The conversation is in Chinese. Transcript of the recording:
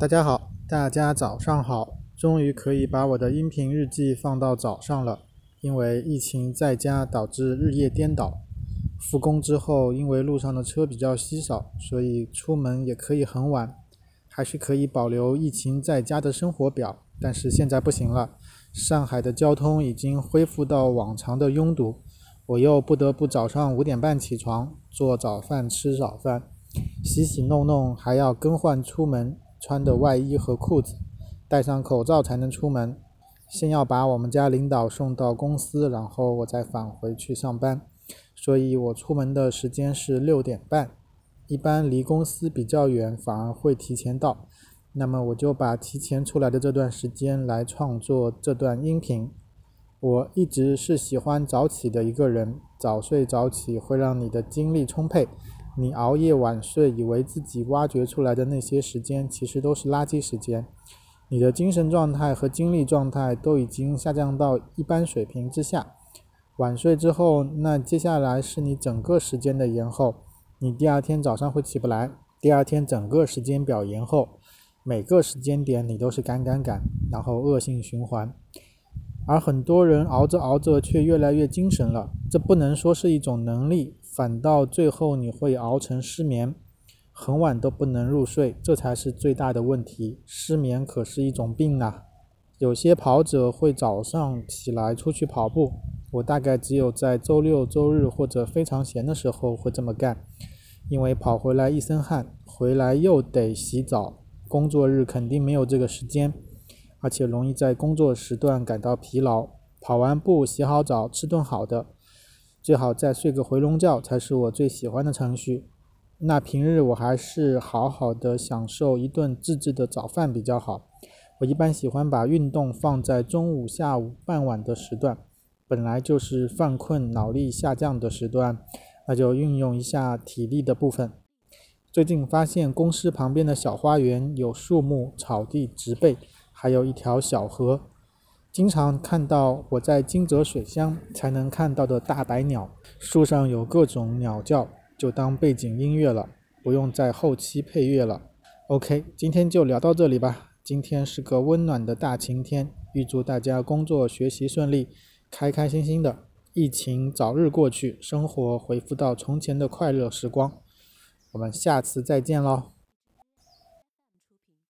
大家好，大家早上好，终于可以把我的音频日记放到早上了。因为疫情在家导致日夜颠倒，复工之后，因为路上的车比较稀少，所以出门也可以很晚，还是可以保留疫情在家的生活表。但是现在不行了，上海的交通已经恢复到往常的拥堵，我又不得不早上五点半起床做早饭吃早饭，洗洗弄弄，还要更换出门。穿的外衣和裤子，戴上口罩才能出门。先要把我们家领导送到公司，然后我再返回去上班。所以我出门的时间是六点半。一般离公司比较远，反而会提前到。那么我就把提前出来的这段时间来创作这段音频。我一直是喜欢早起的一个人，早睡早起会让你的精力充沛。你熬夜晚睡，以为自己挖掘出来的那些时间，其实都是垃圾时间。你的精神状态和精力状态都已经下降到一般水平之下。晚睡之后，那接下来是你整个时间的延后。你第二天早上会起不来，第二天整个时间表延后，每个时间点你都是赶赶赶，然后恶性循环。而很多人熬着熬着却越来越精神了，这不能说是一种能力。反倒最后你会熬成失眠，很晚都不能入睡，这才是最大的问题。失眠可是一种病呐。有些跑者会早上起来出去跑步，我大概只有在周六周日或者非常闲的时候会这么干，因为跑回来一身汗，回来又得洗澡，工作日肯定没有这个时间，而且容易在工作时段感到疲劳。跑完步，洗好澡，吃顿好的。最好再睡个回笼觉才是我最喜欢的程序。那平日我还是好好的享受一顿自制的早饭比较好。我一般喜欢把运动放在中午、下午、傍晚的时段，本来就是犯困、脑力下降的时段，那就运用一下体力的部分。最近发现公司旁边的小花园有树木、草地、植被，还有一条小河。经常看到我在金泽水乡才能看到的大白鸟，树上有各种鸟叫，就当背景音乐了，不用在后期配乐了。OK，今天就聊到这里吧。今天是个温暖的大晴天，预祝大家工作学习顺利，开开心心的，疫情早日过去，生活恢复到从前的快乐时光。我们下次再见喽。